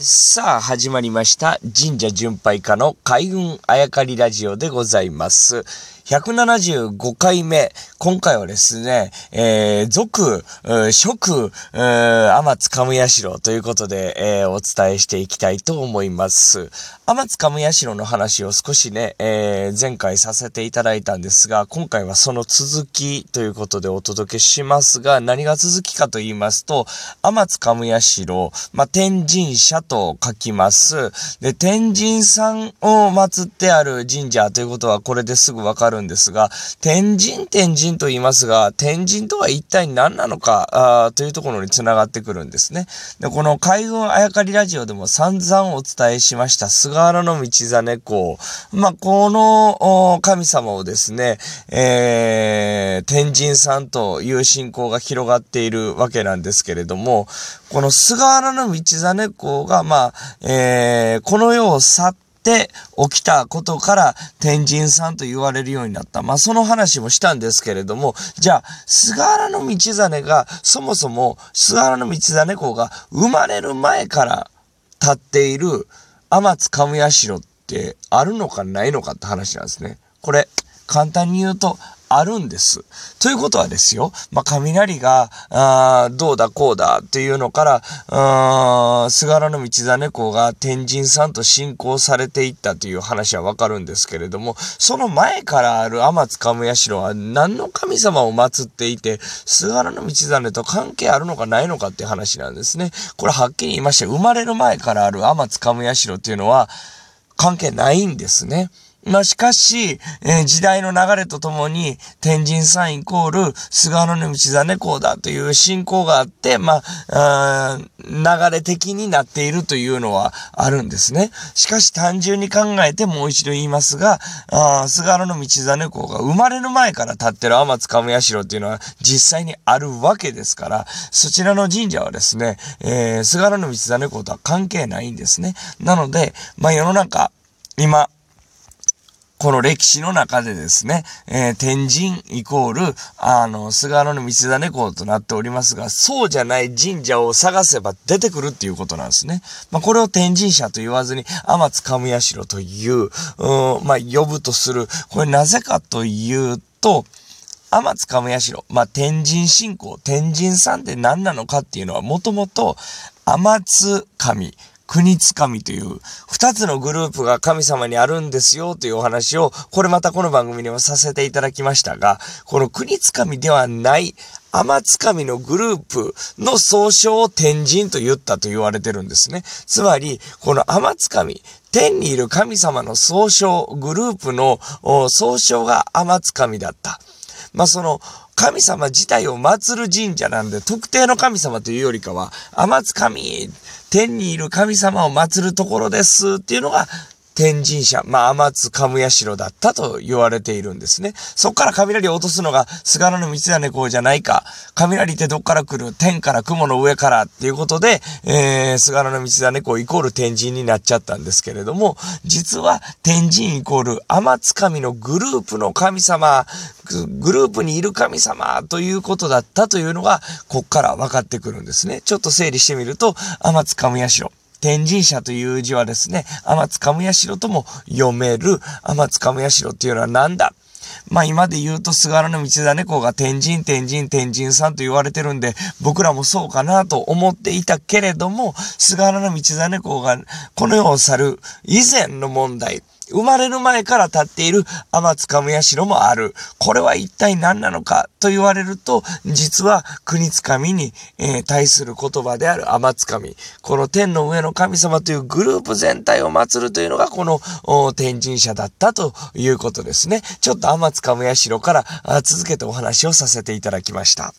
さあ、始まりました。神社巡拝家の海運あやかりラジオでございます。175回目。今回はですね、えー、俗、食、天津カムヤシロということで、えー、お伝えしていきたいと思います。天津カムヤシロの話を少しね、えー、前回させていただいたんですが、今回はその続きということでお届けしますが、何が続きかと言いますと、天津カムヤシロ、まあ、天神社と書きます。で、天神さんを祀ってある神社ということはこれですぐわかるんですが、天神天神と言いますが、天神とは一体何なのか、あというところに繋がってくるんですね。で、この海軍あやかりラジオでも散々お伝えしました菅原道真公。まあ、この神様をですね、えー、天神さんという信仰が広がっているわけなんですけれども、この菅原道真公が、まあ、えー、この世を去って起きたことから天神さんと言われるようになった。まあ、その話もしたんですけれども、じゃあ、菅原道真が、そもそも菅原道真公が生まれる前から立っている天津神社ってあるのかないのかって話なんですね。これ、簡単に言うと、あるんです。ということはですよ、まあ、雷が、あどうだこうだっていうのから、あ菅原道真公が天神さんと信仰されていったという話はわかるんですけれども、その前からある天津神社は何の神様を祀っていて、菅原道真と関係あるのかないのかっていう話なんですね。これはっきり言いまして、生まれる前からある天津神社っていうのは関係ないんですね。まあ、しかし、えー、時代の流れとともに、天神さんイコール、菅原道真公だという信仰があって、まあ、流れ的になっているというのはあるんですね。しかし単純に考えてもう一度言いますが、あ菅原道真公が生まれる前から立ってる天津亀社っていうのは実際にあるわけですから、そちらの神社はですね、えー、菅原道真公とは関係ないんですね。なので、まあ世の中、今、この歴史の中でですね、えー、天神イコール、あの、菅原道真公となっておりますが、そうじゃない神社を探せば出てくるっていうことなんですね。まあ、これを天神社と言わずに、天津神社という、うん、まあ、呼ぶとする。これなぜかというと、天津神社、まあ、天神信仰、天神さんって何なのかっていうのは、もともと、天津神、国つかみという二つのグループが神様にあるんですよというお話を、これまたこの番組にもさせていただきましたが、この国つかみではない天つかみのグループの総称を天神と言ったと言われてるんですね。つまり、この天つかみ、天にいる神様の総称、グループの総称が天つかみだった。まあ、その、神様自体を祀る神社なんで、特定の神様というよりかは、天津神、天にいる神様を祀るところですっていうのが天神社、まあ、天津神社だったと言われているんですね。そこから雷を落とすのが菅原道真公じゃないか。雷ってどっから来る天から雲の上からっていうことで、えー、菅原道真公イコール天神になっちゃったんですけれども、実は天神イコール天津神のグループの神様、グループにいる神様ということだったというのが、こっから分かってくるんですね。ちょっと整理してみると、天津神社。天神社という字はですね、天津神社とも読める、天津神社っていうのは何だ。まあ今で言うと菅原道真公が天神天神天神さんと言われてるんで、僕らもそうかなと思っていたけれども、菅原道真公がこの世を去る以前の問題、生まれる前から立っている天津神社もある。これは一体何なのか？と言われると、実は国津神に、えー、対する言葉である天津神。この天の上の神様というグループ全体を祀るというのがこの天神社だったということですね。ちょっと天津神社から続けてお話をさせていただきました。